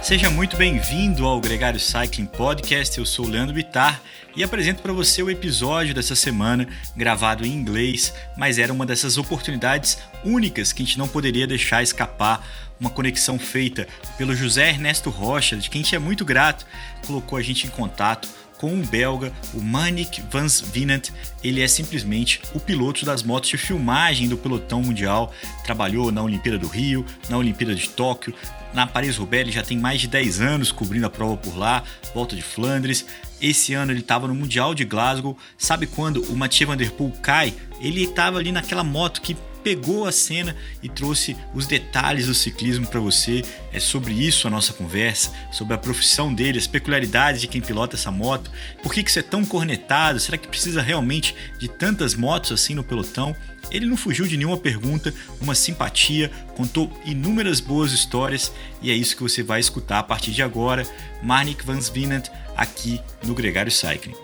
Seja muito bem-vindo ao Gregário Cycling Podcast. Eu sou o Leandro Bittar e apresento para você o episódio dessa semana, gravado em inglês, mas era uma dessas oportunidades únicas que a gente não poderia deixar escapar. Uma conexão feita pelo José Ernesto Rocha, de quem a gente é muito grato, colocou a gente em contato com o belga, o Manik Van Vinant. Ele é simplesmente o piloto das motos de filmagem do pelotão mundial. Trabalhou na Olimpíada do Rio, na Olimpíada de Tóquio, na Paris-Roubaix ele já tem mais de 10 anos cobrindo a prova por lá, volta de Flandres. Esse ano ele estava no Mundial de Glasgow. Sabe quando o Mathieu Van Der Poel cai? Ele estava ali naquela moto que pegou a cena e trouxe os detalhes do ciclismo para você. É sobre isso a nossa conversa, sobre a profissão dele, as peculiaridades de quem pilota essa moto, por que, que você é tão cornetado, será que precisa realmente de tantas motos assim no pelotão? Ele não fugiu de nenhuma pergunta, uma simpatia, contou inúmeras boas histórias e é isso que você vai escutar a partir de agora. Marnik Van Svinant aqui no Gregário Cycling.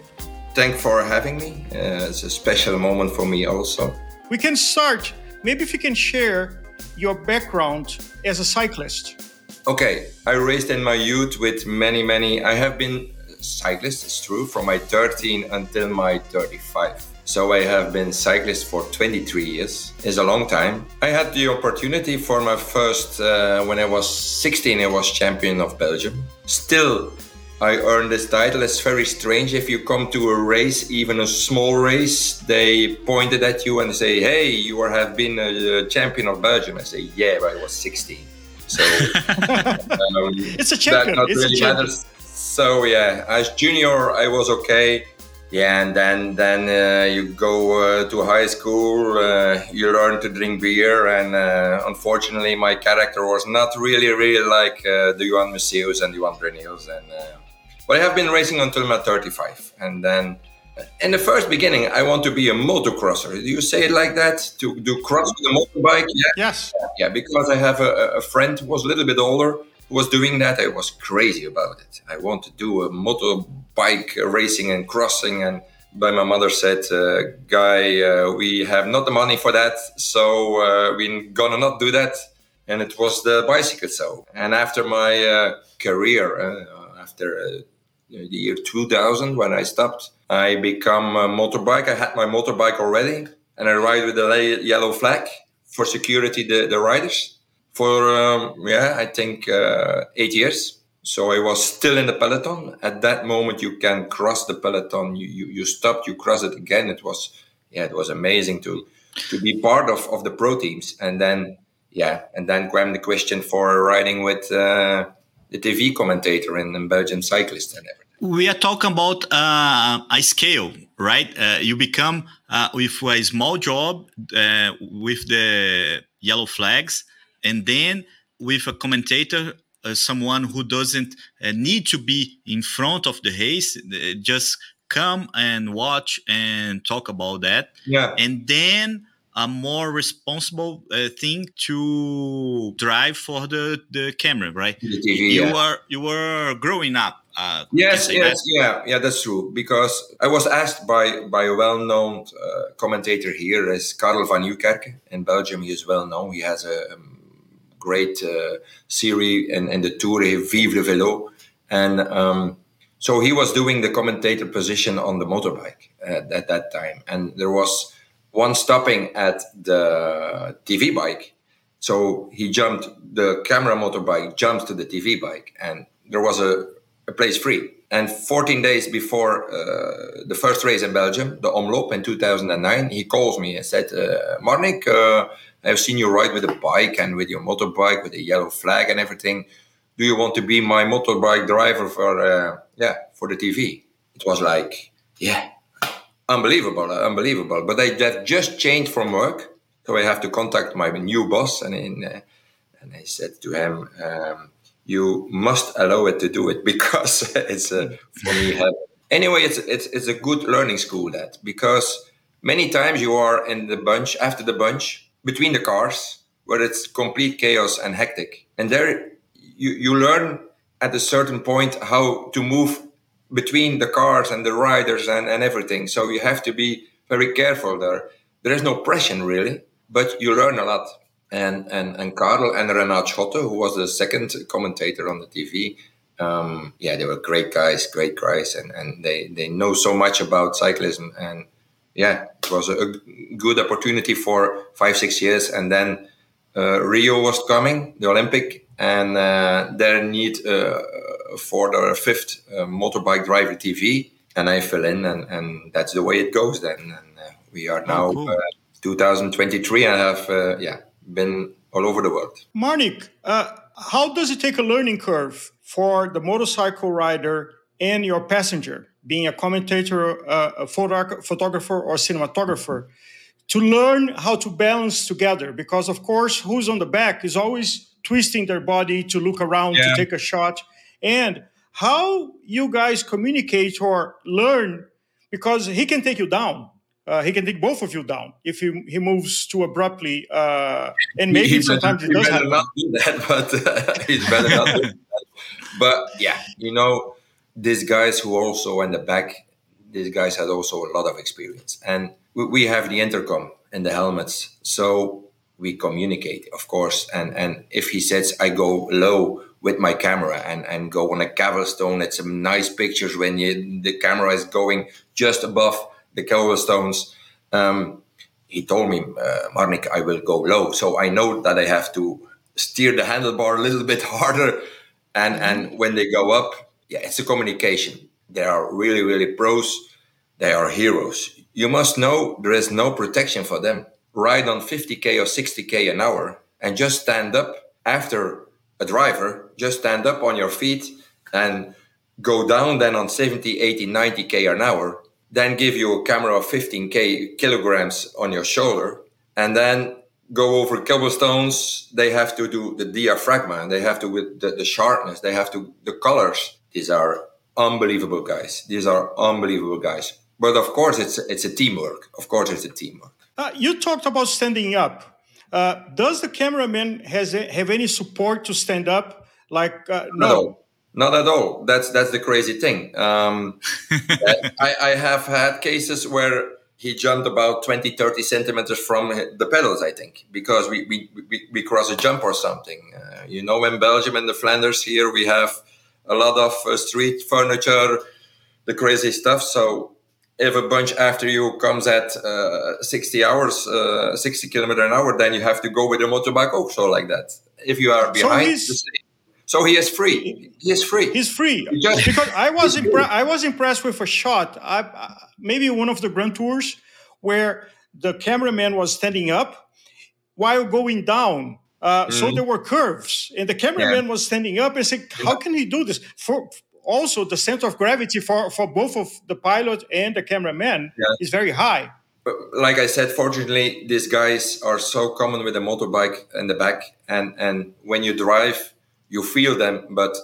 Thank for having me. Uh, it's a special moment for me also. We can start. Maybe if you can share your background as a cyclist. Okay, I raced in my youth with many, many. I have been cyclist, it's true, from my 13 until my 35. So I have been cyclist for 23 years. It's a long time. I had the opportunity for my first, uh, when I was 16, I was champion of Belgium. Still, I earned this title. It's very strange. If you come to a race, even a small race, they pointed at you and say, "Hey, you are, have been a, champion of Belgium." I say, "Yeah, but I was 16." So um, it's a champion. That it's really a champion. Matters. So yeah, as junior, I was okay yeah and then then uh, you go uh, to high school uh, you learn to drink beer and uh, unfortunately my character was not really really like uh, the Johan Museeuws and Johan Bruyneels and uh, but I have been racing until my 35 and then in the first beginning I want to be a motocrosser. Do you say it like that? To do cross with a motorbike? Yeah. Yes. Yeah because I have a, a friend who was a little bit older who was doing that. I was crazy about it. I want to do a motor bike racing and crossing and but my mother said uh, guy uh, we have not the money for that so uh, we're gonna not do that. And it was the bicycle so. And after my uh, career uh, after uh, the year 2000 when i stopped i become a motorbike i had my motorbike already and i ride with the yellow flag for security the, the riders for um, yeah i think eight years so I was still in the peloton. At that moment, you can cross the peloton. You, you, you stopped, you cross it again. It was, yeah, it was amazing to to be part of, of the pro teams. And then, yeah, and then came the question for riding with uh, the TV commentator and in Belgian cyclist and everything. We are talking about uh, a scale, right? Uh, you become uh, with a small job uh, with the yellow flags, and then with a commentator uh, someone who doesn't uh, need to be in front of the race, uh, just come and watch and talk about that. Yeah. And then a more responsible uh, thing to drive for the, the camera, right? The TV, you yeah. are you were growing up. Uh, yes, yes, that? yeah, yeah, that's true. Because I was asked by by a well-known uh, commentator here, as Karel van Nieuwkerke in Belgium. He is well known. He has a, um, great uh, series and, and the tour Vive le Vélo. And um, so he was doing the commentator position on the motorbike at, at, that time. And there was one stopping at the TV bike. So he jumped, the camera motorbike jumped to the TV bike, and there was a, a place free. And 14 days before uh, the first race in Belgium, the Omloop in 2009, he calls me and said, uh, Marnik, uh, I've seen you ride with a bike and with your motorbike with a yellow flag and everything. Do you want to be my motorbike driver for uh, yeah for the TV? It was like yeah, unbelievable, uh, unbelievable. But I have just changed from work, so I have to contact my new boss and in, uh, and I said to him, um, you must allow it to do it because it's uh, for me. Anyway, it's it's it's a good learning school that because many times you are in the bunch after the bunch between the cars where it's complete chaos and hectic. And there you, you learn at a certain point how to move between the cars and the riders and, and everything. So you have to be very careful there. There is no pressure really. but you learn a lot. And and and Karel and Renaat Schotte, who was the second commentator on the TV, um, yeah, they were great guys, great guys, and, and they, they know so much about cyclism. And yeah, it was a, good opportunity for five, six years. And then uh, Rio was coming, the Olympic, and uh, their need uh, for the fifth uh, motorbike driver TV. And I fell in, and, and that's the way it goes then. And uh, we are oh, now oh, cool. Uh, 2023 and have yeah been all over the world. Marnik, how does it take a learning curve for the motorcycle rider and your passenger, being a commentator, uh, a photo- photographer, or cinematographer, to learn how to balance together? Because, of course, who's on the back is always twisting their body to look around yeah. to take a shot. And how you guys communicate or learn, because he can take you down uh, he can take both of you down if he, he moves too abruptly. Uh, and maybe he sometimes better, it does he better not do that, but uh, he's better not do that. But yeah, you know, these guys who also in the back, these guys had also a lot of experience, and we, we have the intercom and the helmets, so we communicate, of course. And and if he says I go low with my camera and and go on a cobblestone, it's some nice pictures when you, the camera is going just above the cobblestones. Um, he told me, uh, Marnik, I will go low. So I know that I have to steer the handlebar a little bit harder. And, and when they go up, yeah, it's a communication. They are really, really pros. They are heroes. You must know there is no protection for them. Ride on 50K or 60K an hour and just stand up after a driver, just stand up on your feet and go down then on 70, 80, 90K an hour then give you a camera of 15k kilograms on your shoulder, and then go over cobblestones. They have to do the diaphragma, they have to with the, the sharpness, they have to the colors. These are unbelievable guys. These are unbelievable guys. But of course, it's it's a teamwork. Of course, it's a teamwork. Uh, you talked about standing up. Uh, does the cameraman has have any support to stand up? Like uh, no, not at all. That's that's the crazy thing. Um, I, I have had cases where he jumped about 20, 30 centimeters from the pedals, I think, because we, we, we, we cross a jump or something. Uh, you know, in Belgium and the Flanders here, we have a lot of uh, street furniture, the crazy stuff. So if a bunch after you comes at uh, 60 hours, uh, 60 kilometer an hour, then you have to go with a motorbike also like that. If you are behind, so so he is free. He is free. He's free just, because I was impre- I was impressed with a shot. I, maybe one of the Grand Tours where the cameraman was standing up while going down. Uh, mm. So there were curves, and the cameraman yeah. was standing up and said, "How can he do this?" For also the center of gravity for for both of the pilot and the cameraman yeah. is very high. But like I said, fortunately, these guys are so common with a motorbike in the back, and and when you drive you feel them, but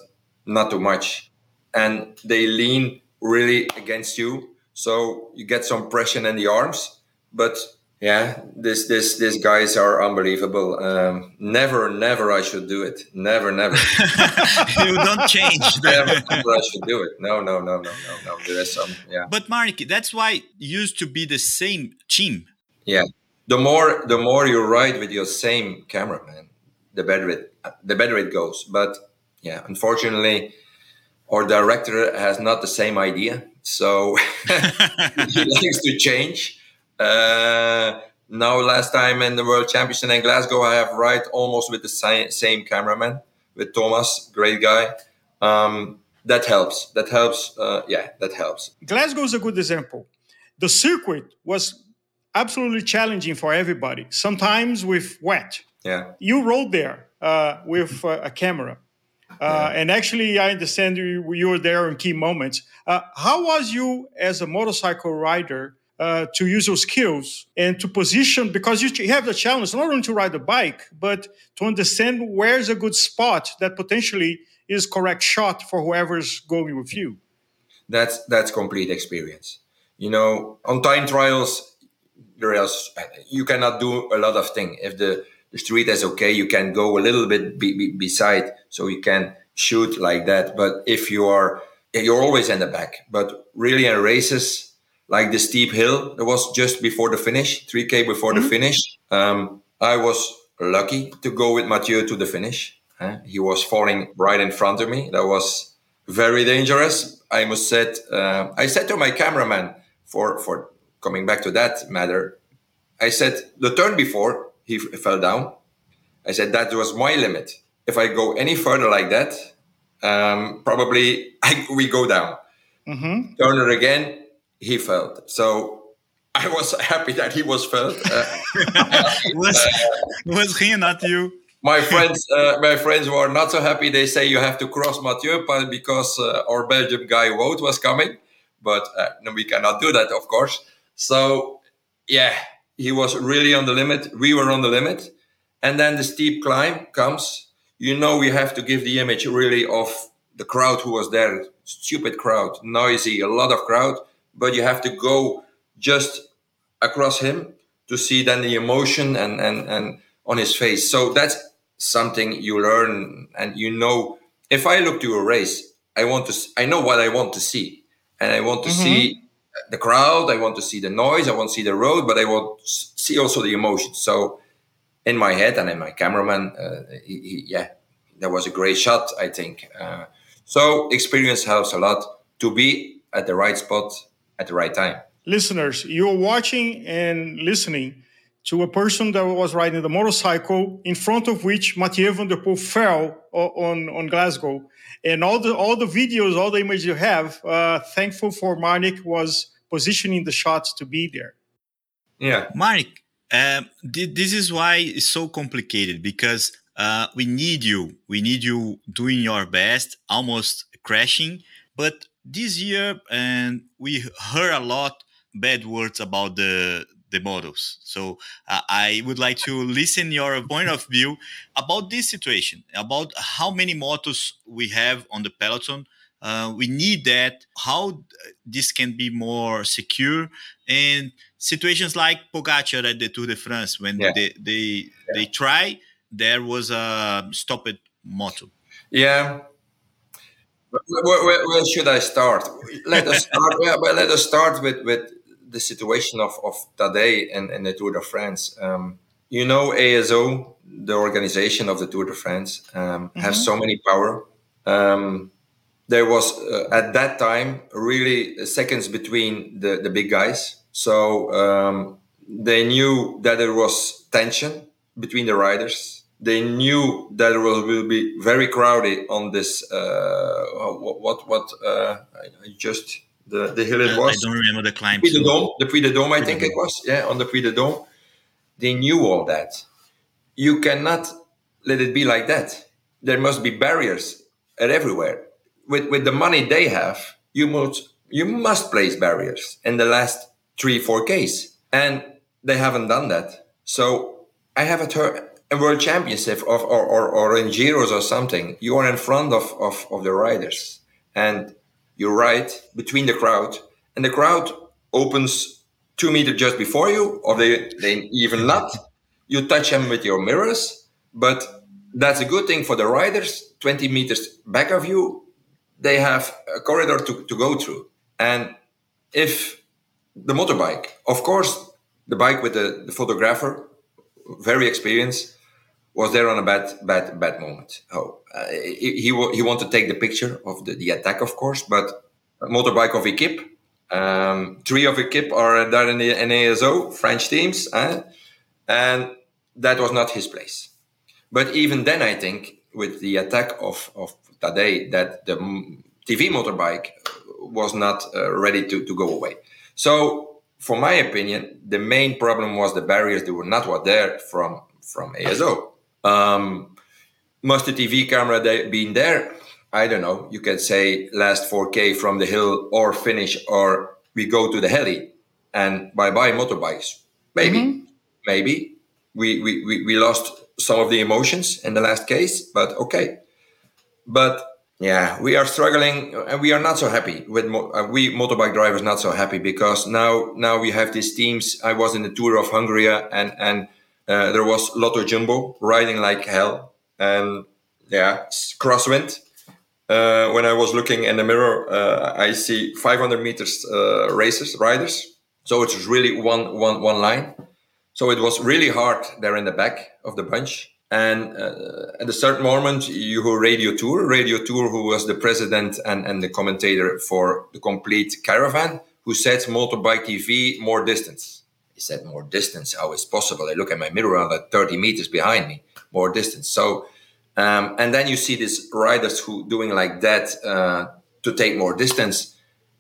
not too much. And they lean really against you. So you get some pressure in the arms. But yeah, this this these guys are unbelievable. Um, never, never I should do it. Never, never. you don't change. never, never I should do it. No, no, no, no, no, no. There is some. Yeah. But Mark, that's why used to be the same team. Yeah. The more the more you ride with your same cameraman, the better it the better it goes. But yeah, unfortunately, our director has not the same idea, so he likes to change. Uh, now, last time in the World Championship in Glasgow, I have ride almost with the same, same cameraman with Thomas, great guy. Um, that helps. That helps. Uh, yeah, that helps. Glasgow is a good example. The circuit was absolutely challenging for everybody. Sometimes with wet. Yeah. You rode there uh, with uh, a camera. Uh, yeah. And actually, I understand you, you were there in key moments. Uh, how was you as a motorcycle rider uh, to use your skills and to position? Because you have the challenge not only to ride a bike, but to understand where's a good spot that potentially is correct shot for whoever's going with you. That's that's complete experience. You know, on time trials, there is you cannot do a lot of thing if the the street is okay. You can go a little bit be, be, beside, so you can shoot like that. But if you are, you're always in the back. But really in races, like the steep hill that was just before the finish, 3K before mm-hmm. the finish. Um, I was lucky to go with Mathieu to the finish. Uh, he was falling right in front of me. That was very dangerous. I must say. Uh, I said to my cameraman for for coming back to that matter. I said the turn before he f- fell down. I said that was my limit. If I go any further like that, um, probably I, we go down. Mm-hmm. Turn it again, he felt. So I was happy that he was felt. Uh, was was he not you? My friends, uh, my friends were not so happy. They say you have to cross Mathieu because uh, our Belgium guy Wout was coming, but uh, no, we cannot do that, of course. So yeah, he was really on the limit. We were on the limit, and then the steep climb comes. You know, we have to give the image really of the crowd who was there. Stupid crowd, noisy, a lot of crowd, but you have to go just across him to see then the emotion and, and, and on his face. So that's something you learn and you know, if I look to a race, I want to, I know what I want to see and I want to mm-hmm. see the crowd. I want to see the noise. I want to see the road, but I want to see also the emotion. So in my head and in my cameraman, uh, he, he, yeah, that was a great shot, I think. Uh, so experience helps a lot to be at the right spot at the right time listeners, you're watching and listening to a person that was riding the motorcycle in front of which Mathieu van der Poel fell on, on Glasgow. And all the all the videos, all the images you have, uh, thankful for Marnik was positioning the shots to be there. Yeah, Marnik, um, th- this is why it's so complicated because uh, we need you. We need you doing your best, almost crashing. But this year, and we heard a lot bad words about the the models. So uh, I would like to listen your point of view about this situation, about how many motos we have on the peloton. Uh, we need that. How this can be more secure and situations like Pogacar at the Tour de France when yeah. they they yeah. they try there was a stopped moto. Yeah, where, where, where, should I start? Let us start. well, let us start with with the situation of, of Tadej and, and the Tour de France. Um, you know, ASO, the organization of the Tour de France, um, mm-hmm. has so many power. Um, there was uh, at that time really seconds between the, the big guys. So um, they knew that there was tension between the riders. They knew that it will, will be very crowded on this. Uh, what what, what uh, I just the, the hill it was. I don't remember the climb. Puy de Dôme, the Puy de Dôme, I think it was. Yeah, on the Puy de Dôme. They knew all that. You cannot let it be like that. There must be barriers at everywhere. With with the money they have, you must you must place barriers in the last three four Ks, and they haven't done that. So I have a, ter- a world championship or, or, or in Giros or something. You are in front of, of, of the riders, and you ride between the crowd, and the crowd opens two meters just before you, or they, they even not. You touch them with your mirrors, but that's a good thing for the riders. 20 meters back of you, they have a corridor to, to go through. And if the motorbike, of course, the bike with the, the photographer, very experienced, was there on a bad, bad, bad moment. Oh, uh, he, he, he wanted to take the picture of the, the attack, of course, but motorbike of Equipe, um, three of Equipe are there in the NASO, French teams, uh, and that was not his place. But even then, I think with the attack of, of Tadej, that the TV motorbike was not uh, ready to, to go away. So, for my opinion, the main problem was the barriers that were not what there from from ASO. Um, must the TV camera been there? I don't know. You can say last 4K from the hill or finish, or we go to the heli and bye bye motorbikes. Maybe, mm-hmm. maybe we, we, we, we lost some of the emotions in the last case, but okay. But yeah, we are struggling and we are not so happy with mo- uh, we motorbike drivers not so happy because now now we have these teams. I was in the tour of Hungary and and uh, there was Lotto Jumbo riding like hell, and yeah, crosswind. uh, when I was looking in the mirror, uh, I see 500 meters uh, racers, riders. So it was really one, one, one line. So it was really hard there in the back of the bunch. And uh, at a certain moment, you heard Radio Tour, Radio Tour, who was the president and, and the commentator for the complete caravan, who said motorbike TV more distance. He said more distance. How is possible? I look at my mirror, I'm at 30 meters behind me, more distance. So um, and then you see these riders who doing like that uh, to take more distance.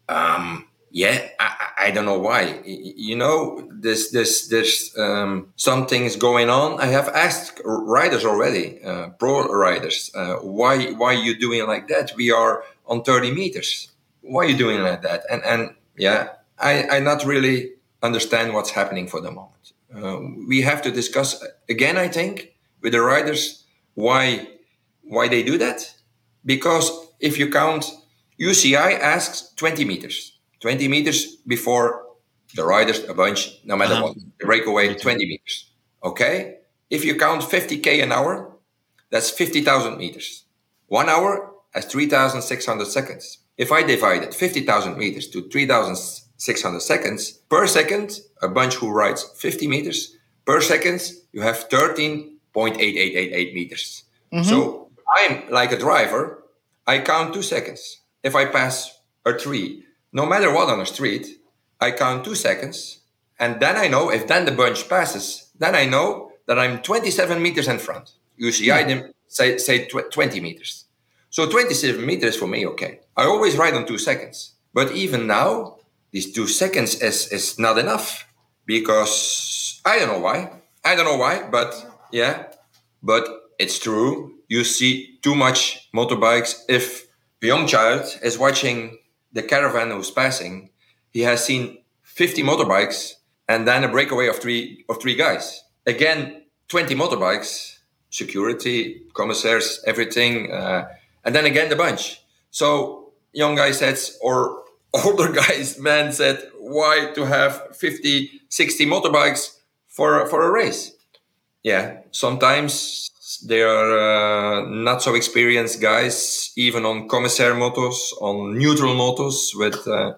Um, yeah, I, I, don't know why. You know, there's there's there's um, things going on. I have asked riders already, uh, pro riders, uh, why why you doing like that? We are on 30 meters. Why are you doing like that? And and yeah, I I not really understand what's happening for the moment. Uh, we have to discuss again. I think with the riders why why they do that? Because if you count, UCI asks 20 meters, 20 meters before the riders a bunch, no matter uh-huh. what, the breakaway 20 meters. Okay, if you count 50k an hour, that's 50,000 meters. One hour has 3,600 seconds. If I divided 50,000 meters to 3,600 seconds per second, a bunch who rides 50 meters per second, you have 13.8888 meters. Mm-hmm. So I'm like a driver. I count two seconds. If I pass a tree, no matter what on the street, I count two seconds. And then I know if then the bunch passes, then I know that I'm 27 meters in front. Usually I hmm. say, say 20 meters. So 27 meters for me, okay. I always ride on two seconds. But even now, these two seconds is, is not enough because I don't know why. I don't know why, but yeah. But it's true. You see too much motorbikes. If a young child is watching the caravan who's passing, he has seen 50 motorbikes and then a breakaway of three of three guys. Again, 20 motorbikes, security, commissaires, everything, uh, and then again the bunch. So young guy says, or older guys, man said, why to have 50, 60 motorbikes for for a race? Yeah, sometimes they are uh, not so experienced guys, even on commissaire motos, on neutral motos. With, uh,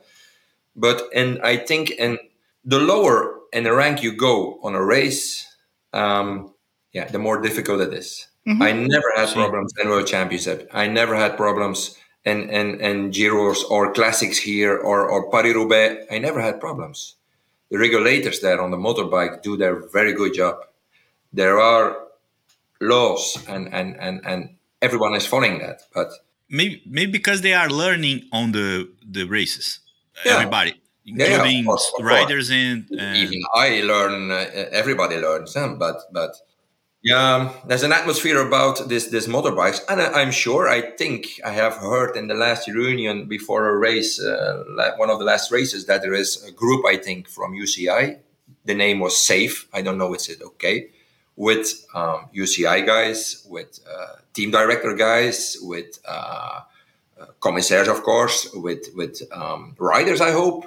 but and I think and the lower in the rank you go on a race, um, yeah, the more difficult it is. Mm-hmm. I never had problems in World Championship. I never had problems in and and Giros or classics here or or Paris Roubaix. I never had problems. The regulators there on the motorbike do their very good job. There are laws and and and and everyone is following that but maybe maybe because they are learning on the the races yeah. everybody including yeah, of course, of riders and, and, even i learn uh, everybody learns but but yeah there's an atmosphere about this this motorbikes and I, am sure i think i have heard in the last reunion before a race uh, one of the last races that there is a group i think from uci the name was safe i don't know is it okay with um, UCI guys, with uh, team director guys, with uh, uh, commissaires, of course, with with um, riders. I hope,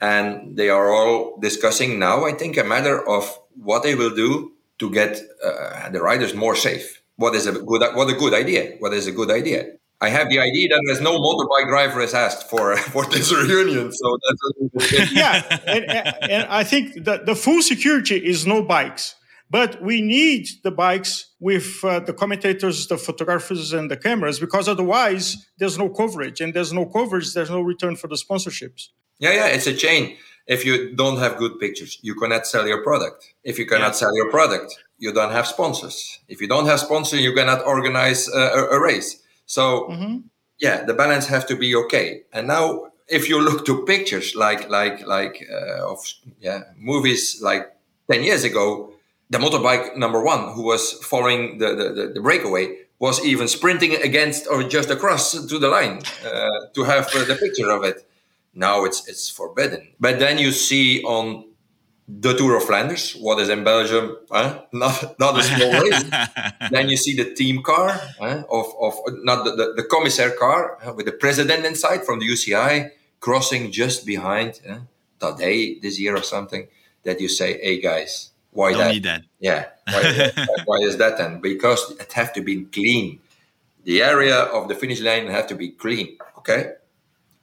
and they are all discussing now. I think a matter of what they will do to get uh, the riders more safe. What is a good what a good idea? What is a good idea? I have the idea that there's no motorbike driver has asked for for this reunion, so that's yeah. And, and, I think that the full security is no bikes. But we need the bikes with uh, the commentators, the photographers, and the cameras because otherwise there's no coverage. And there's no coverage, there's no return for the sponsorships. Yeah, yeah, it's a chain. If you don't have good pictures, you cannot sell your product. If you cannot yeah. sell your product, you don't have sponsors. If you don't have sponsors, you cannot organize a, a race. So, mm-hmm. yeah, the balance have to be okay. And now, if you look to pictures like like like uh, of yeah movies like ten years ago, the motorbike number one who was following the, the, the, breakaway was even sprinting against or just across to the line uh, to have uh, the picture of it. Now it's it's forbidden. But then you see on the Tour of Flanders, what is in Belgium, huh? not not a small race. then you see the team car huh? of, of not the, the, the commissaire car huh? with the president inside from the UCI crossing just behind Tadej this year or something. That you say, hey guys, why Don't that? need that. Yeah. Why, why is that then? Because it have to be clean. the area of the finish line have to be clean. Okay,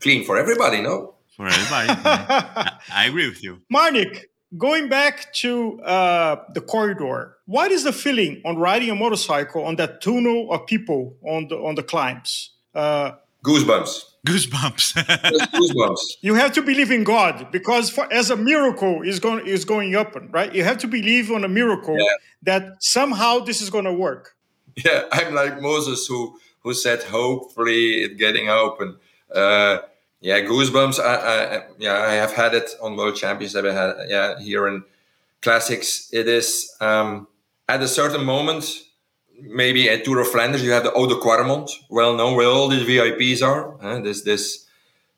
clean for everybody. No, for everybody. I, I agree with you, Marnik. Going back to uh, the corridor, what is the feeling on riding a motorcycle on that tunnel of people on the on the climbs? Uh, Goosebumps. Goosebumps. Goosebumps. You have to believe in God because for, as a miracle is going is going up, right? You have to believe on a miracle yeah. that somehow this is going to work. Yeah, I'm like Moses who who said, "Hopefully, it getting open." Uh, yeah, goosebumps. I, I, yeah, I have had it on World Championships. I had yeah here in classics. It is um, at a certain moment, maybe at Tour of Flanders, you have the Oude Kwaremont, well known where all these VIPs are. Uh, there's this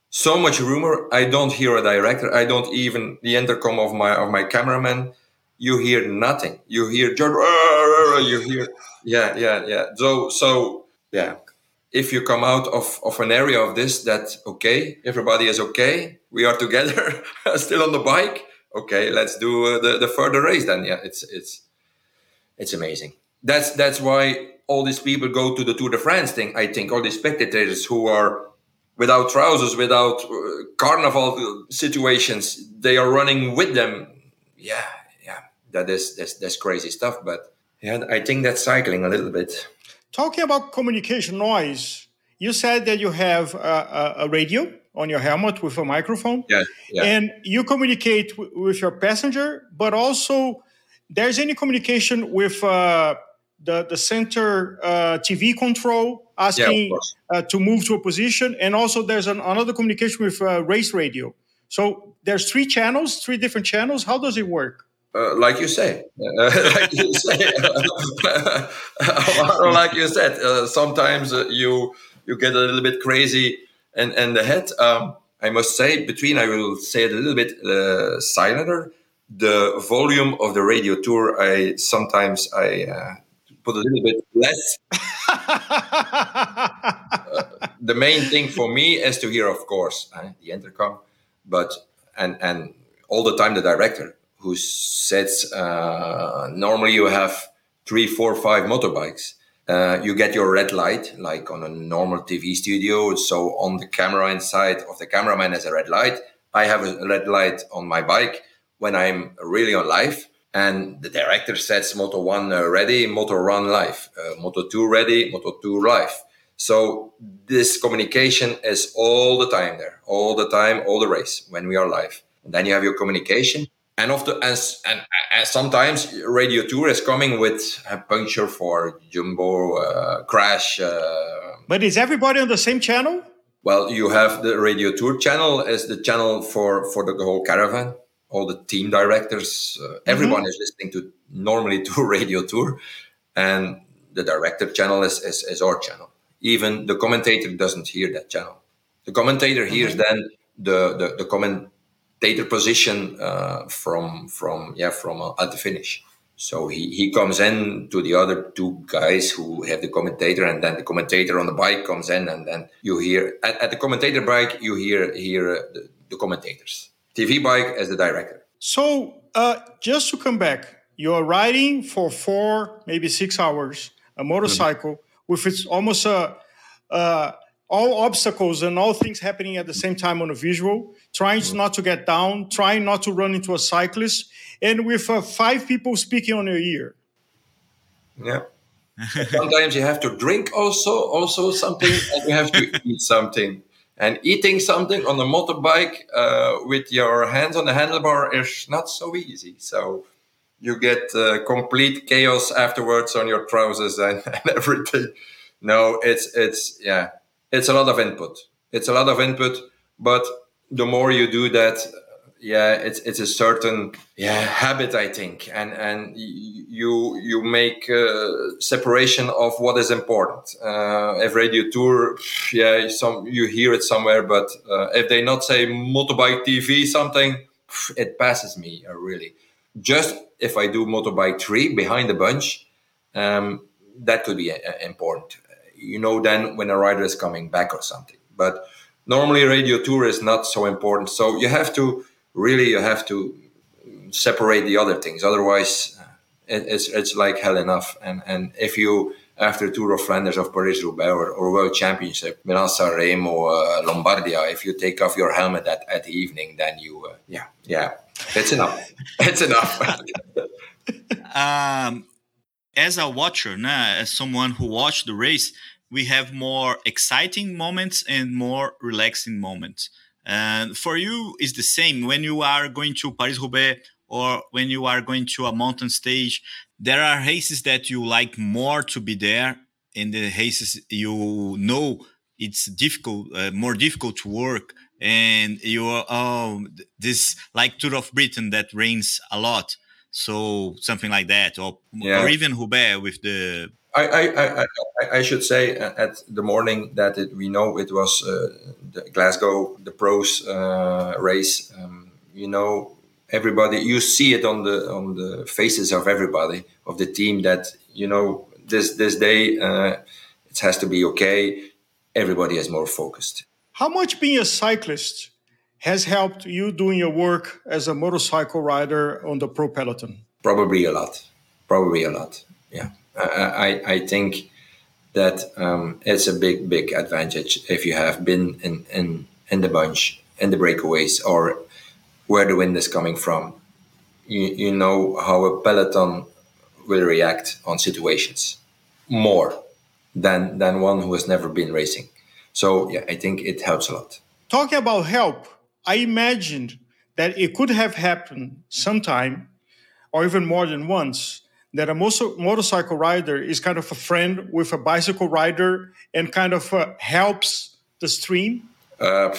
so much rumor. I don't hear a director. I don't even the intercom of my of my cameraman. You hear nothing. You hear you hear yeah yeah yeah. So so yeah if you come out of, of an area of this that okay everybody is okay we are together still on the bike okay let's do uh, the, the further race then. Yeah it's it's it's amazing. That's that's why all these people go to the tour de france thing. I think all these spectators who are without trousers without uh, carnival situations they are running with them. Yeah yeah that is that's, that's crazy stuff but yeah i think that's cycling a little bit Talking about communication noise, you said that you have a, a, a radio on your helmet with a microphone. Yeah, yeah. And you communicate w- with your passenger, but also there's any communication with uh, the, the center uh, TV control asking yeah, uh, to move to a position. And also there's an, another communication with uh, race radio. So there's three channels, three different channels. How does it work? Uh, like you say, uh, like you say, like you said, uh, sometimes uh, you you get a little bit crazy and and the head. Um, I must say, between I will say it a little bit uh, silenter. The volume of the radio tour, I sometimes I uh, put a little bit less. the main thing for me is to hear, of course, the intercom, but and and all the time the director who sets uh, normally you have three, four, five motorbikes. Uh, you get your red light like on a normal TV studio. So on the camera inside of the cameraman has a red light. I have a red light on my bike when I'm really on live. And the director sets Moto 1 uh, ready, Moto 1 live, uh, Moto 2 ready, Moto 2 live. So this communication is all the time there, all the time, all the race when we are live. And then you have your communication and often as and, and sometimes radio tour is coming with a puncture for jumbo uh, crash uh, but is everybody on the same channel? Well you have the radio tour channel as the channel for for the whole caravan. All the team directors uh, everyone mm-hmm. is listening to normally to radio tour. And the director channel is, is, is our channel. Even the commentator doesn't hear that channel. The commentator hears mm-hmm. then the, the the comment data position uh, from from yeah from uh, at the finish. So he, he comes in to the other two guys who have the commentator, and then the commentator on the bike comes in, and then you hear at, at the commentator bike you hear hear uh, the, the, commentators. TV bike as the director. So uh, just to come back, you are riding for four, maybe six hours, a motorcycle mm-hmm. with it's almost a. Uh, all obstacles and all things happening at the same time on a visual, trying not to get down, trying not to run into a cyclist, and with uh, five people speaking on your ear. Yeah. Sometimes you have to drink also, also something, and you have to eat something. And eating something on a motorbike uh, with your hands on the handlebar is not so easy. So you get uh, complete chaos afterwards on your trousers and, and everything. No, it's it's yeah it's a lot of input. It's a lot of input, but the more you do that, yeah, it's it's a certain yeah habit I think, and and you you make uh, separation of what is important. Uh, if radio tour, yeah, some you hear it somewhere, but uh, if they not say motorbike TV something, it passes me uh, really. Just if I do motorbike three behind the bunch, um, that could be uh, important you know then when a rider is coming back or something. But normally radio tour is not so important. So you have to really you have to separate the other things. Otherwise, uh, it, it's it's like hell enough. And and if you after Tour of Flanders of Paris Roubaix or, or, World Championship, Milan San Remo, uh, Lombardia, if you take off your helmet at, at the evening, then you, uh, yeah, yeah, it's enough. it's enough. um, as a watcher, nah, as someone who watched the race, we have more exciting moments and more relaxing moments. And for you, it's the same when you are going to Paris Roubaix or when you are going to a mountain stage. There are races that you like more to be there, and the races you know it's difficult, uh, more difficult to work, and you are oh this like Tour of Britain that rains a lot, so something like that, or yeah. or even Hubert with the I, I, I, I, should say at the morning that it, we know it was uh, the Glasgow, the pros uh, race. Um, you know, everybody, you see it on the on the faces of everybody of the team that you know this this day uh, it has to be okay. Everybody is more focused. How much being a cyclist has helped you doing your work as a motorcycle rider on the pro peloton? Probably a lot. Probably a lot. Yeah. I, I think that um, it's a big, big advantage if you have been in, in, in the bunch, in the breakaways, or where the wind is coming from. You, you know how a peloton will react on situations more than, than one who has never been racing. So, yeah, I think it helps a lot. Talking about help, I imagined that it could have happened sometime or even more than once that a motorcycle rider is kind of a friend with a bicycle rider and kind of uh, helps the stream? Uh,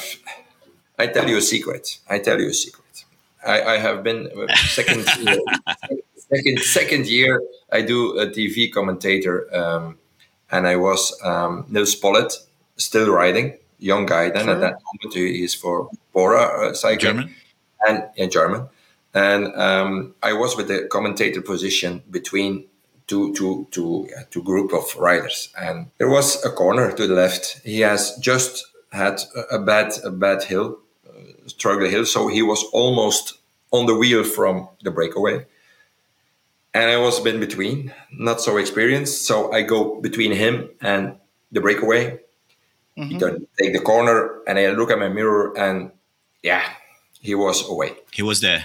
I tell you a secret. I tell you a secret. I, I have been uh, second, second second year. I do a TV commentator, um, and I was um, Nils Politt, still riding, young guy. Then sure. at that moment, he is for Bora uh, cycling, German, and in German and um, I was with the commentator position between two two two yeah, two group of riders, and there was a corner to the left. He has just had a bad a bad hill, uh, struggle hill, so he was almost on the wheel from the breakaway. And I was in between, not so experienced, so I go between him and the breakaway. Mm-hmm. He take the corner, and I look at my mirror, and yeah, he was away. He was there.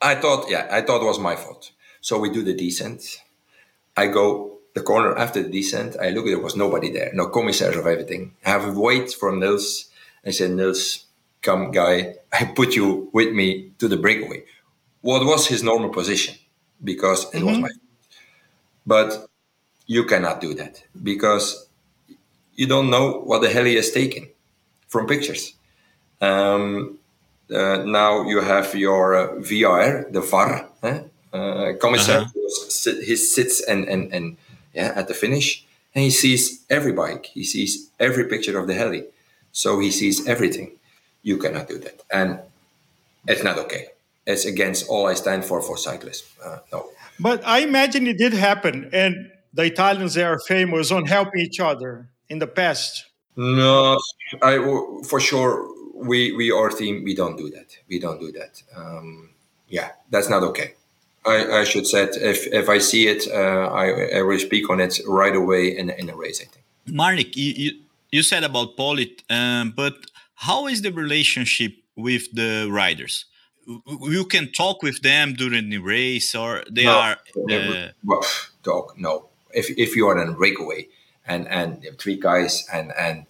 I thought, yeah, I thought it was my fault. So we do the descent. I go the corner after the descent. I look, there was nobody there, no commissaires of everything. I have a wait for Nils. I said, Nils, come, guy, I put you with me to the breakaway. What was his normal position? Because it mm-hmm. was my But you cannot do that because you don't know what the hell he has taken from pictures. Um, uh, now you have your uh, VR, the VAR, eh? uh, commissar. Uh-huh. He sits and, and, and yeah, at the finish, and he sees every bike. He sees every picture of the heli. So he sees everything. You cannot do that, and it's not okay. It's against all I stand for for cyclists. Uh, no. But I imagine it did happen, and the Italians they are famous on helping each other in the past. No, I for sure we we our team we don't do that. We don't do that. Um, yeah, that's not okay. I, I should say if if I see it, uh, I, I will speak on it right away in in a race. I think. Marnik, you, you, you said about Politt, um, but how is the relationship with the riders? You can talk with them during the race, or they no, are uh, well, talk. No, if if you are in a breakaway and and three guys and and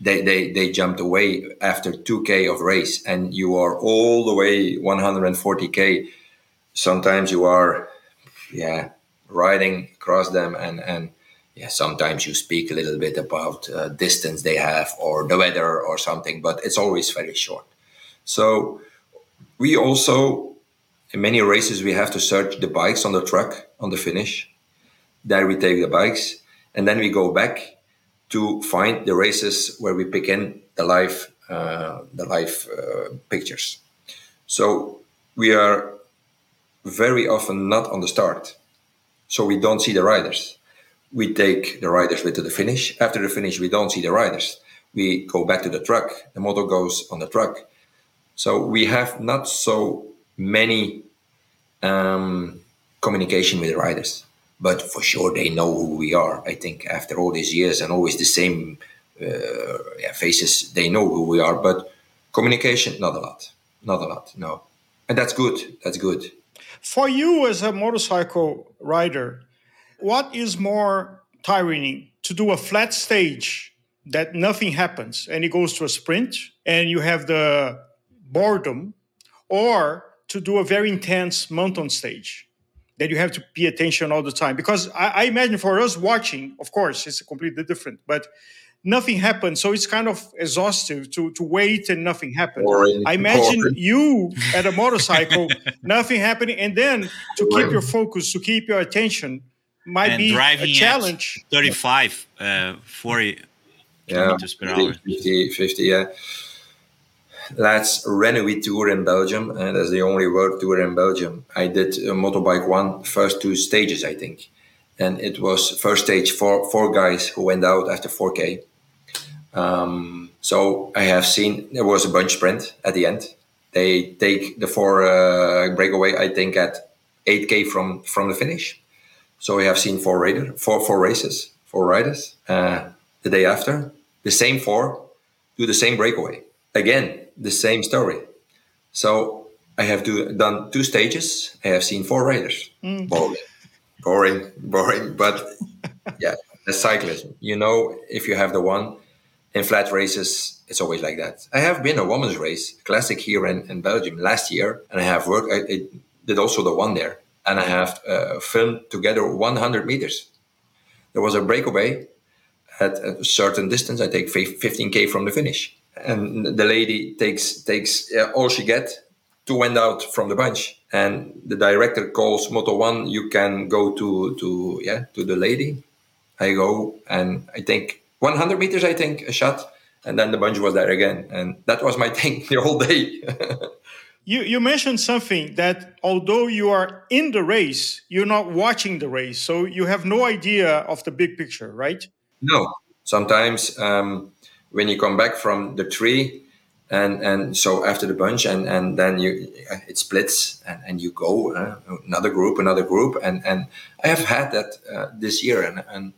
they, they, they jumped away after 2k of race. And you are all the way 140k sometimes you are yeah riding across them and and yeah sometimes you speak a little bit about uh, distance they have or the weather or something but it's always very short. So we also in many races we have to search the bikes on the track on the finish there we take the bikes and then we go back to find the races where we pick in the live uh, the live uh, pictures. So we are very often not on the start, so we don't see the riders. We take the riders with to the finish. After the finish, we don't see the riders. We go back to the truck. The motor goes on the truck. So we have not so many um, communication with the riders. But for sure they know who we are. I think after all these years and always the same uh, yeah, faces, they know who we are. But communication, not a lot, not a lot, no, and that's good. That's good. For you as a motorcycle rider, what is more tiring to do a flat stage that nothing happens and it goes to a sprint and you have the boredom or to do a very intense mountain stage that you have to pay attention all the time. Because I, I, imagine for us watching of course it's completely different but nothing happens. So it's kind of exhaustive to, to wait and nothing happens. Boring, i imagine boring. you at a motorcycle nothing happening. And then to keep your focus to keep your attention might and be a challenge. 35 uh, 40 yeah, kilometers per 50, hour. 50, 50 yeah Let's Renewi Tour in Belgium, and that's the only world tour in Belgium. I did a motorbike one first two stages, I think, and it was first stage four four guys who went out after 4k. Um, so I have seen there was a bunch sprint at the end. They take the four uh, breakaway, I think, at 8k from from the finish. So we have seen four rider, four four races, four riders. Uh, the day after, the same four do the same breakaway again the same story. So I have do, done two stages. I have seen four riders. Mm. Boring, boring, boring. But yeah, the cyclism. You know, if you have the one in flat races, it's always like that. I have been a women's race classic here in, in Belgium last year, and I have worked. I, I did also the one there, and I have uh, filmed together 100 meters. There was a breakaway at a certain distance. I take 15k from the finish and the lady takes takes uh, all she get to went out from the bunch. And the director calls moto one you can go to to yeah to the lady. I go and i think 100 meters i think a shot. And then the bunch was there again. And that was my thing the whole day. You you mentioned something that although you are in the race you're not watching the race. So you have no idea of the big picture right? No. Sometimes um, when you come back from the tree and and so after the bunch and and then you it splits and, and you go uh, another group another group. And and i have had that uh, this year and and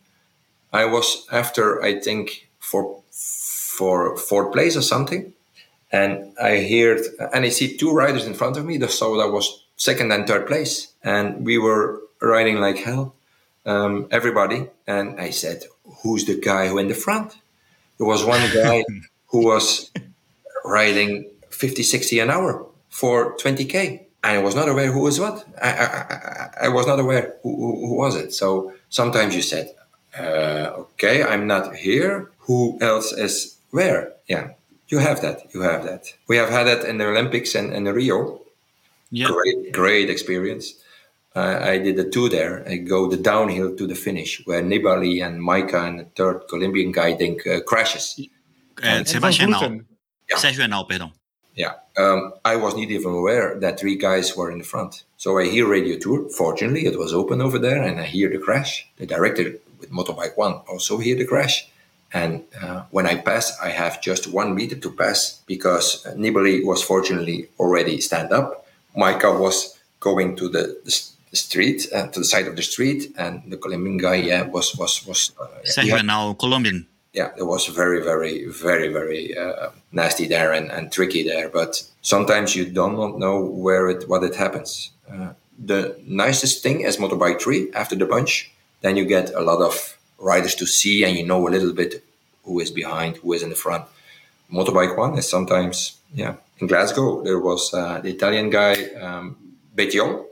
i was after i think for for fourth place or something. And i heard and i see two riders in front of me. So that was second and third place. And we were riding like hell um, everybody. And i said who's the guy who in the front there was one guy who was riding 50, 60 an hour for 20K. I was not aware who was what. I, I, I was not aware who, who, who, was it. So sometimes you said, uh, okay, I'm not here. Who else is where? Yeah, you have that. You have that. We have had that in the Olympics and in Rio. Yeah. Great, great experience uh, I did a two there. I go the downhill to the finish where Nibali and Majka and the third Colombian guy think uh, crashes. Uh, Sebastian yeah. Sergio pardon. Yeah, um, I was not even aware that three guys were in the front. So I hear Radio Tour. Fortunately, it was open over there, and I hear the crash. The director with Motorbike One also hear the crash. And uh, when I pass, I have just one meter to pass because Nibali was fortunately already stand up. Majka was going to the, the the street uh, to the side of the street, and the Colombian guy, yeah, was was was. Uh, yeah, now Colombian. Yeah, it was very, very, very, very uh, nasty there and, and tricky there. But sometimes you don't know where it what it happens. Uh, the nicest thing is motorbike three after the bunch, then you get a lot of riders to see, and you know a little bit who is behind, who is in the front. Motorbike one is sometimes, yeah. In Glasgow, there was uh, the Italian guy um, Bettiol,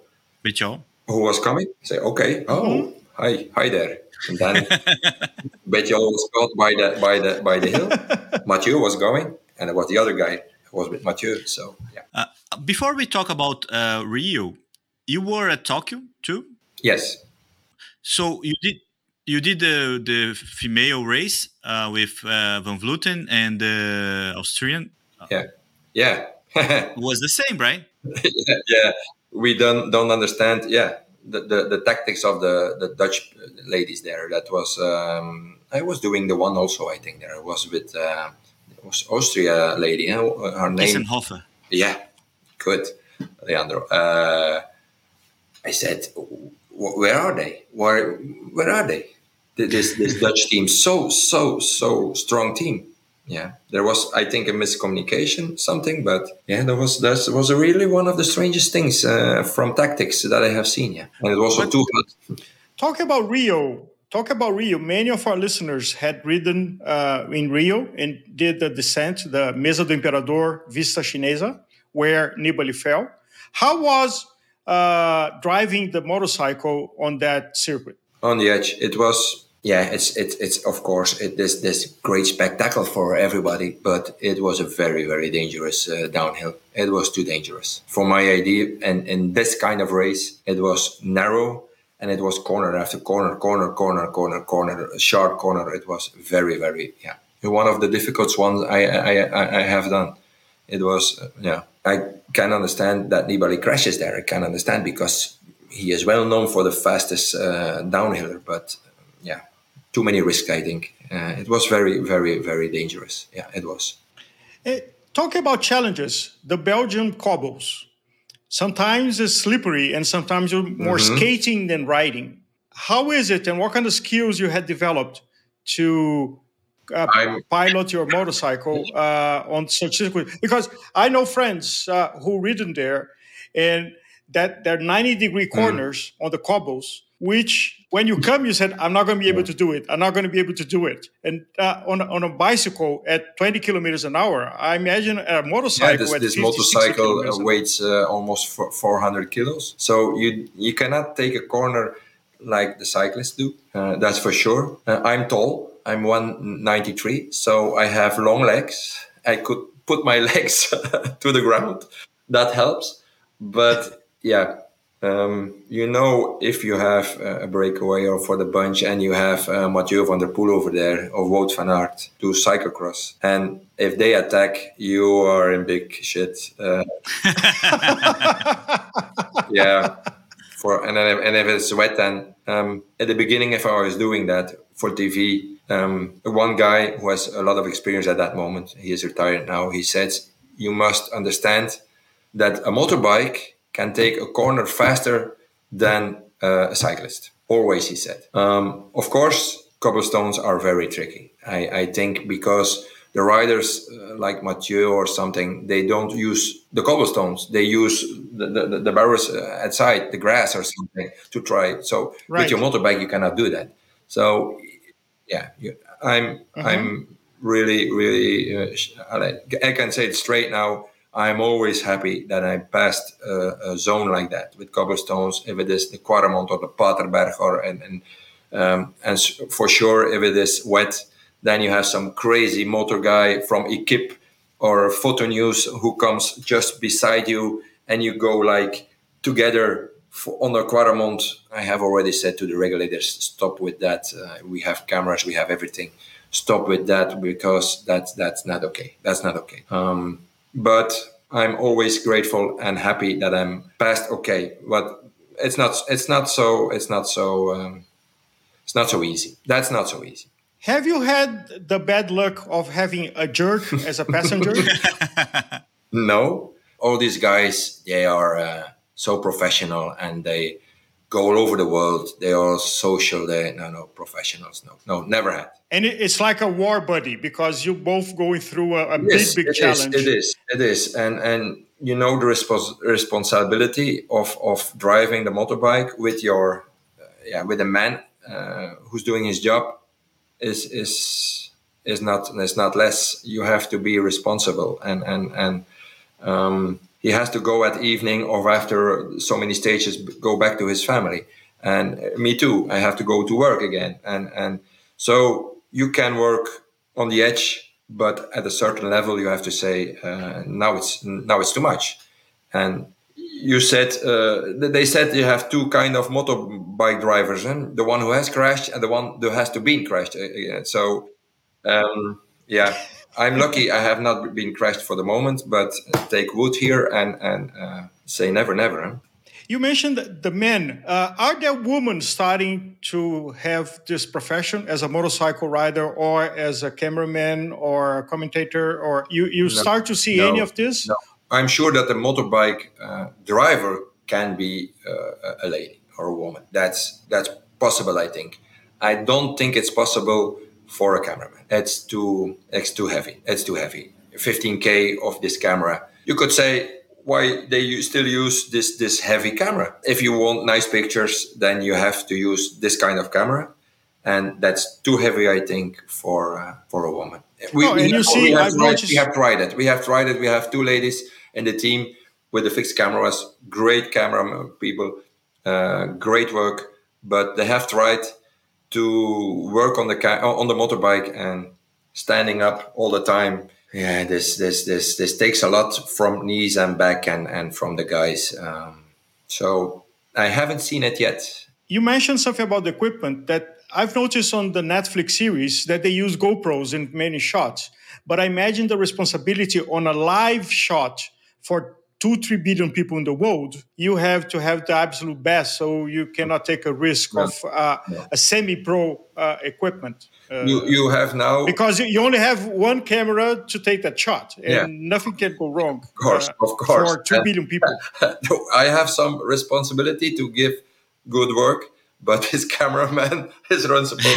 who was coming. Say, okay, oh, mm-hmm. hi, hi there. And then Bettiol was caught by the by the by the hill. Mathieu was going, and it was the other guy who was with Mathieu. So yeah. Uh, before we talk about uh, Rio, you were at Tokyo too. Yes. So you did you did the the female race uh, with uh, Van Vleuten and the Austrian. Yeah, yeah. was the same, right? yeah, we don't don't understand. Yeah, the, the, the tactics of the, the Dutch ladies there. That was um, I was doing the one also. I think there was with uh, was Austria lady. Huh? Her name. Hoffe. Yeah, good, Leandro. Uh, I said, where are they? Where where are they? This this Dutch team, so so so strong team. Yeah, there was I think a miscommunication, something, but yeah, there was that was really one of the strangest things uh, from tactics that I have seen. Yeah, and it was also too hot. Talk about Rio. Talk about Rio. Many of our listeners had ridden uh, in Rio and did the descent, the Mesa do Imperador Vista Chinesa, where Nibali fell. How was uh, driving the motorcycle on that circuit? On the edge, it was yeah, it's it's it's of course it is this great spectacle for everybody, but it was a very very dangerous uh, downhill. It was too dangerous for my idea, and in this kind of race, it was narrow and it was corner after corner, corner, corner, corner, corner, sharp corner. It was very very yeah one of the difficult ones I I I have done. It was uh, yeah I can understand that Nibali crashes there. I can understand because he is well known for the fastest uh, downhiller, but too many risks. I think uh, it was very, very, very dangerous. Yeah, it was. Uh, talk about challenges. The Belgian cobbles. Sometimes it's slippery, and sometimes you're more mm-hmm. skating than riding. How is it, and what kind of skills you had developed to uh, pilot your motorcycle uh, on such circuit because I know friends uh, who ridden there, and that they're 90 degree hmm. corners mm. on the cobbles. Which, when you come, you said, "I'm not going to be able to do it. I'm not going to be able to do it." And uh, on on a bicycle at 20 kilometers an hour, I imagine a motorcycle. Yeah, this, this 50, motorcycle weighs uh, almost 400 kilos, so you you cannot take a corner like the cyclists do. Uh, that's for sure. I'm tall, I'm 193, so I have long legs. I could put my legs to the ground. That helps. But yeah, um, you know, if you have a breakaway or for the bunch and you have uh, Mathieu van der Poel over there or Wout van Aert to cyclocross, and if they attack, you are in big shit. Uh, yeah. For, and, then, and if it's wet, then um, at the beginning, if I was doing that for TV, um, one guy who has a lot of experience at that moment, he is retired now, he says, You must understand that a motorbike can take a corner faster than uh, a cyclist. Always, he said. Um, of course, cobblestones are very tricky. I, I think because the riders uh, like Mathieu or something, they don't use the cobblestones. They use the, the, the barriers uh, outside, the grass or something to try it. So right. with your motorbike, you cannot do that. So yeah, I'm mm-hmm. I'm really really uh, I can say it straight now. I'm always happy that I passed a, a, zone like that with cobblestones. If it is the Kwaremont or the Paterberg, or and and um, and for sure if it is wet, then you have some crazy motor guy from Equipe or Photo News who comes just beside you, and you go like together for, on the Kwaremont, I have already said to the regulators, stop with that. Uh, we have cameras, we have everything. Stop with that because that's that's not okay. That's not okay. Um, but I'm always grateful and happy that I'm past okay. But it's not it's not so it's not so um, it's not so easy. That's not so easy. Have you had the bad luck of having a jerk as a passenger? no. All these guys, they are. Uh, so professional and they go all over the world. They are social. They no no professionals. No no never had. And it's like a war buddy because you're both going through a, a yes, big big it challenge. Is, it is. It is. And and you know the respons- responsibility of of driving the motorbike with your uh, yeah with a man uh, who's doing his job is is is not is not less. You have to be responsible and and and. Um, he has to go at evening or after so many stages go back to his family. And me too i have to go to work again. And and so you can work on the edge but at a certain level you have to say uh, now it's now it's too much. And you said uh, they said you have two kind of motorbike drivers and the one who has crashed and the one who has to be crashed uh, so um, yeah I'm lucky I have not been crashed for the moment, but take wood here and, and uh, say never, never. Huh? You mentioned the men. Uh, are there women starting to have this profession as a motorcycle rider or as a cameraman or a commentator? Or you, you no, start to see no, any of this? No. I'm sure that the motorbike uh, driver can be uh, a lady or a woman. That's that's possible, I think. I don't think it's possible for a cameraman. It's too it's too heavy. It's too heavy. 15k of this camera. You could say why they still use this this heavy camera. If you want nice pictures, then you have to use this kind of camera, and that's too heavy, I think, for uh, for a woman. We, oh, and you see, we have, tried, noticed... we have tried it. We have tried it. We have two ladies in the team with the fixed cameras. Great camera people, uh, great work. But they have tried to work on the ca- on the motorbike and standing up all the time yeah, this this this this takes a lot from knees and back and and from the guys. Um, so I haven't seen it yet. You mentioned something about the equipment that I've noticed on the Netflix series that they use GoPros in many shots. But I imagine the responsibility on a live shot for two, three billion people in the world, you have to have the absolute best. So you cannot take a risk of uh, a semi-pro uh, equipment. Uh, you, you have now because you only have one camera to take that shot, and yeah. nothing can go wrong. Of course, uh, of course, for two billion people. I have some responsibility to give good work, but his cameraman is responsible.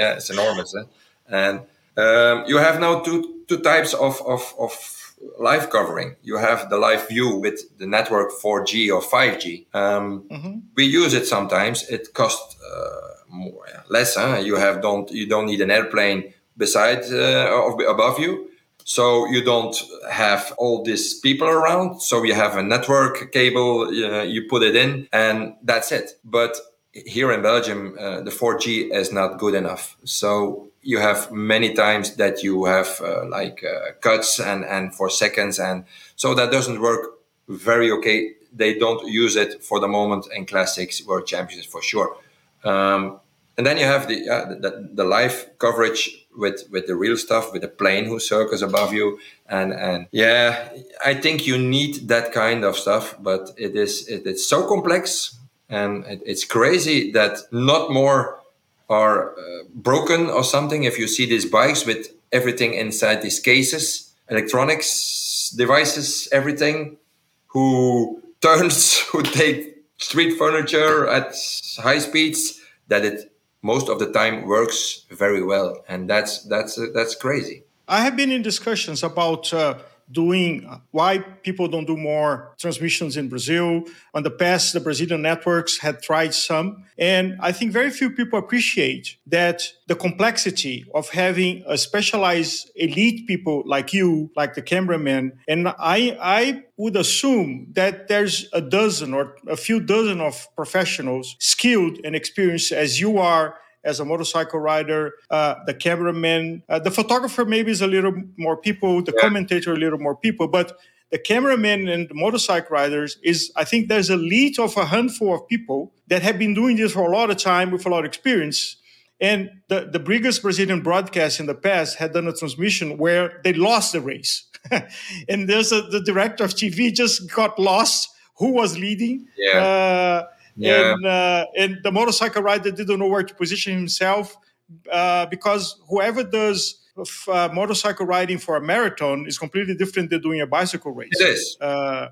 yeah, it's enormous, eh? and um, you have now two two types of of, of live covering. You have the live view with the network 4G or 5G. Um, mm-hmm. We use it sometimes. It costs uh, more, less. Huh? You have don't you don't need an airplane beside uh, above you. So you don't have all these people around. So you have a network cable. Uh, you put it in, and that's it. But here in Belgium, uh, the 4G is not good enough. So you have many times that you have uh, like uh, cuts and and for seconds and so that doesn't work very okay. They don't use it for the moment in classics world champions for sure. Um, and then you have the, uh, the, the live coverage with with the real stuff with the plane who circles above you and and yeah i think you need that kind of stuff but it is it, it's so complex and it, it's crazy that not more are uh, broken or something, if you see these bikes with everything inside these cases, electronics devices, everything, who turns, who take street furniture at high speeds, that it most of the time works very well, and that's that's uh, that's crazy. I have been in discussions about. Uh, doing uh, why people don't do more transmissions in Brazil. On the past, the Brazilian networks had tried some. And I think very few people appreciate that the complexity of having a specialized elite people like you, like the cameraman. And I, I would assume that there's a dozen or a few dozen of professionals skilled and experienced as you are as a motorcycle rider, uh, the cameraman, uh, the photographer maybe is a little more people, the yeah. commentator a little more people, but the cameraman and the motorcycle riders is I think there's a lead of a handful of people that have been doing this for a lot of time with a lot of experience. And the, the biggest Brazilian broadcast in the past had done a transmission where they lost the race. and there's a, the director of TV just got lost who was leading. Yeah. Uh, yeah. and uh, and the motorcycle rider didn't know where to position himself uh, because whoever does uh, motorcycle riding for a marathon is completely different than doing a bicycle race. It is. Uh,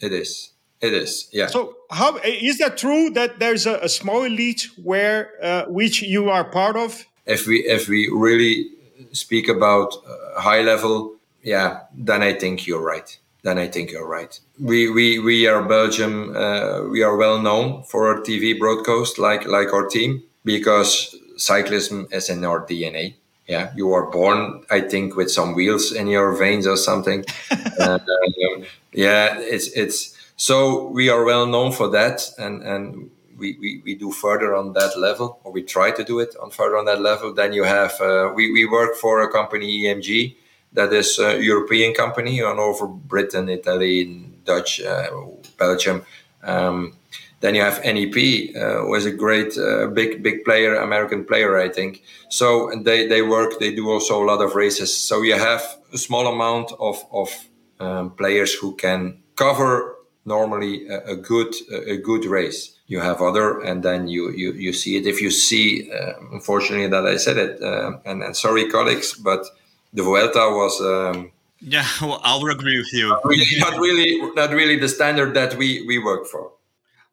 it is. It is. Yeah. So, how is that true that there's a, a small elite where uh, which you are part of? If we if we really speak about uh, high level, yeah, then I think you're right then I think you're right. We we we are Belgium. Uh, we are well known for our TV broadcast, like like our team, because cyclism is in our DNA. Yeah, you are born, I think, with some wheels in your veins or something. and, um, yeah, it's it's so we are well known for that, and and we, we, we do further on that level, or we try to do it on further on that level. Then you have uh, we we work for a company EMG that is a European company on over Britain, Italy, Dutch, uh, Belgium. Um, then you have NEP, uh, a great, uh, big, big player, American player, I think. So they, they work, they do also a lot of races. So you have a small amount of, of um, players who can cover normally a, a, good, a good race. You have other, and then you, you, you see it. If you see, uh, unfortunately, that I said it, uh, and, and sorry, colleagues, but the Vuelta was. Um, yeah, well, I'll agree with you. Not really, not really, not really the standard that we we work for.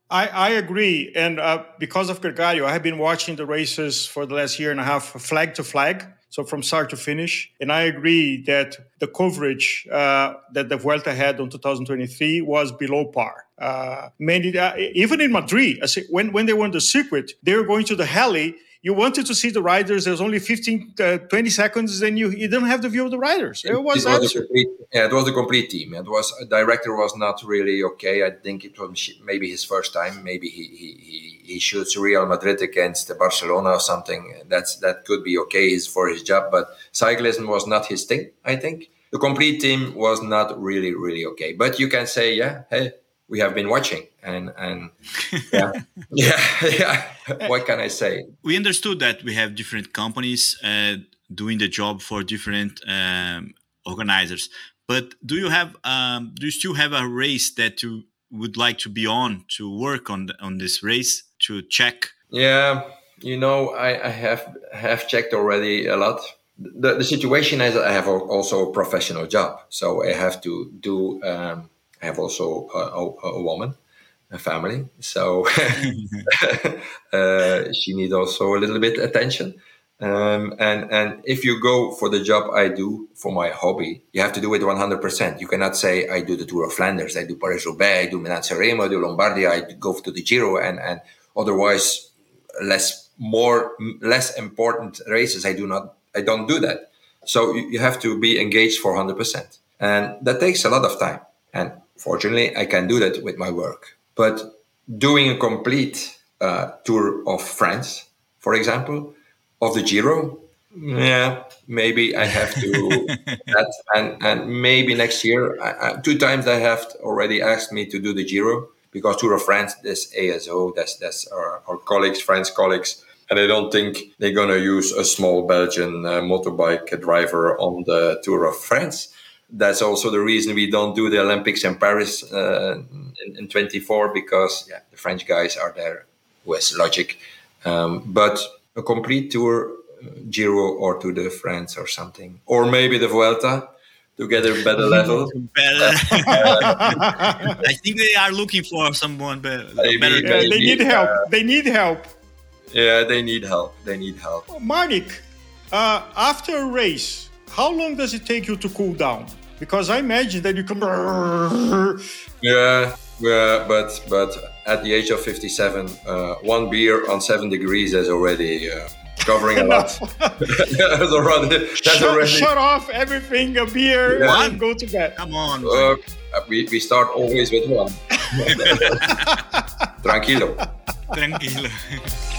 I, I agree. And uh, because of Gregario, I have been watching the races for the last year and a half, flag to flag. So from start to finish. And I agree that the coverage uh, that the Vuelta had on 2023 was below par. Uh, many, uh, even in Madrid, when, when they won the circuit, they were going to the heli you wanted to see the riders. There's only 15, uh, 20 seconds, and you, you didn't have the view of the riders. It, was, it was a complete, yeah, it was a complete team. It was director was not really okay. I think it was maybe his first time. Maybe he he, he, he shoots Real Madrid against Barcelona or something. That's that could be okay for his job, but cyclism was not his thing. I think the complete team was not really really okay. But you can say, yeah, hey, we have been watching and and yeah. Yeah yeah. What can i say? We understood that we have different companies uh, doing the job for different um, organizers. But do you have um, do you still have a race that you would like to be on to work on on this race to check? Yeah you know i, I have have checked already a lot. The, the situation is i have also a professional job so i have to do um, I have also a, a, a woman, a family, so uh, she needs also a little bit attention. Um, and and if you go for the job I do for my hobby, you have to do it 100%. You cannot say I do the Tour of Flanders, I do Paris Roubaix, I do Milan Sanremo, I do Lombardia, I go to the Giro, and and otherwise less more less important races I do not I don't do that. So you, you have to be engaged for 100%, and that takes a lot of time. And Fortunately, I can do that with my work. But doing a complete uh, tour of France, for example, of the Giro, yeah, maybe I have to that, and and maybe next year. I, I, two times I have already asked me to do the Giro because Tour of France, this ASO, that's that's our, our colleagues, French colleagues, and I don't think they're gonna use a small Belgian uh, motorbike driver on the Tour of France that's also the reason we don't do the Olympics in Paris uh, in, in 24 because yeah, the French guys are there with logic. Um, but a complete tour, uh, Giro or to the France or something, or maybe the Vuelta to get a better level. better. I think they are looking for someone better. Maybe, better. Yeah, they need help. Uh, they need help. Yeah, they need help. They need help. Marnik, uh, after a race, how long does it take you to cool down? Because I imagine that you can. Yeah, yeah, but but at the age of fifty-seven, uh, one beer on seven degrees is already uh, covering a lot. that's already, that's shut, already... shut off everything, a beer, yeah. and go to bed. Come on. Uh, we, we start always with one. Tranquilo. Tranquilo.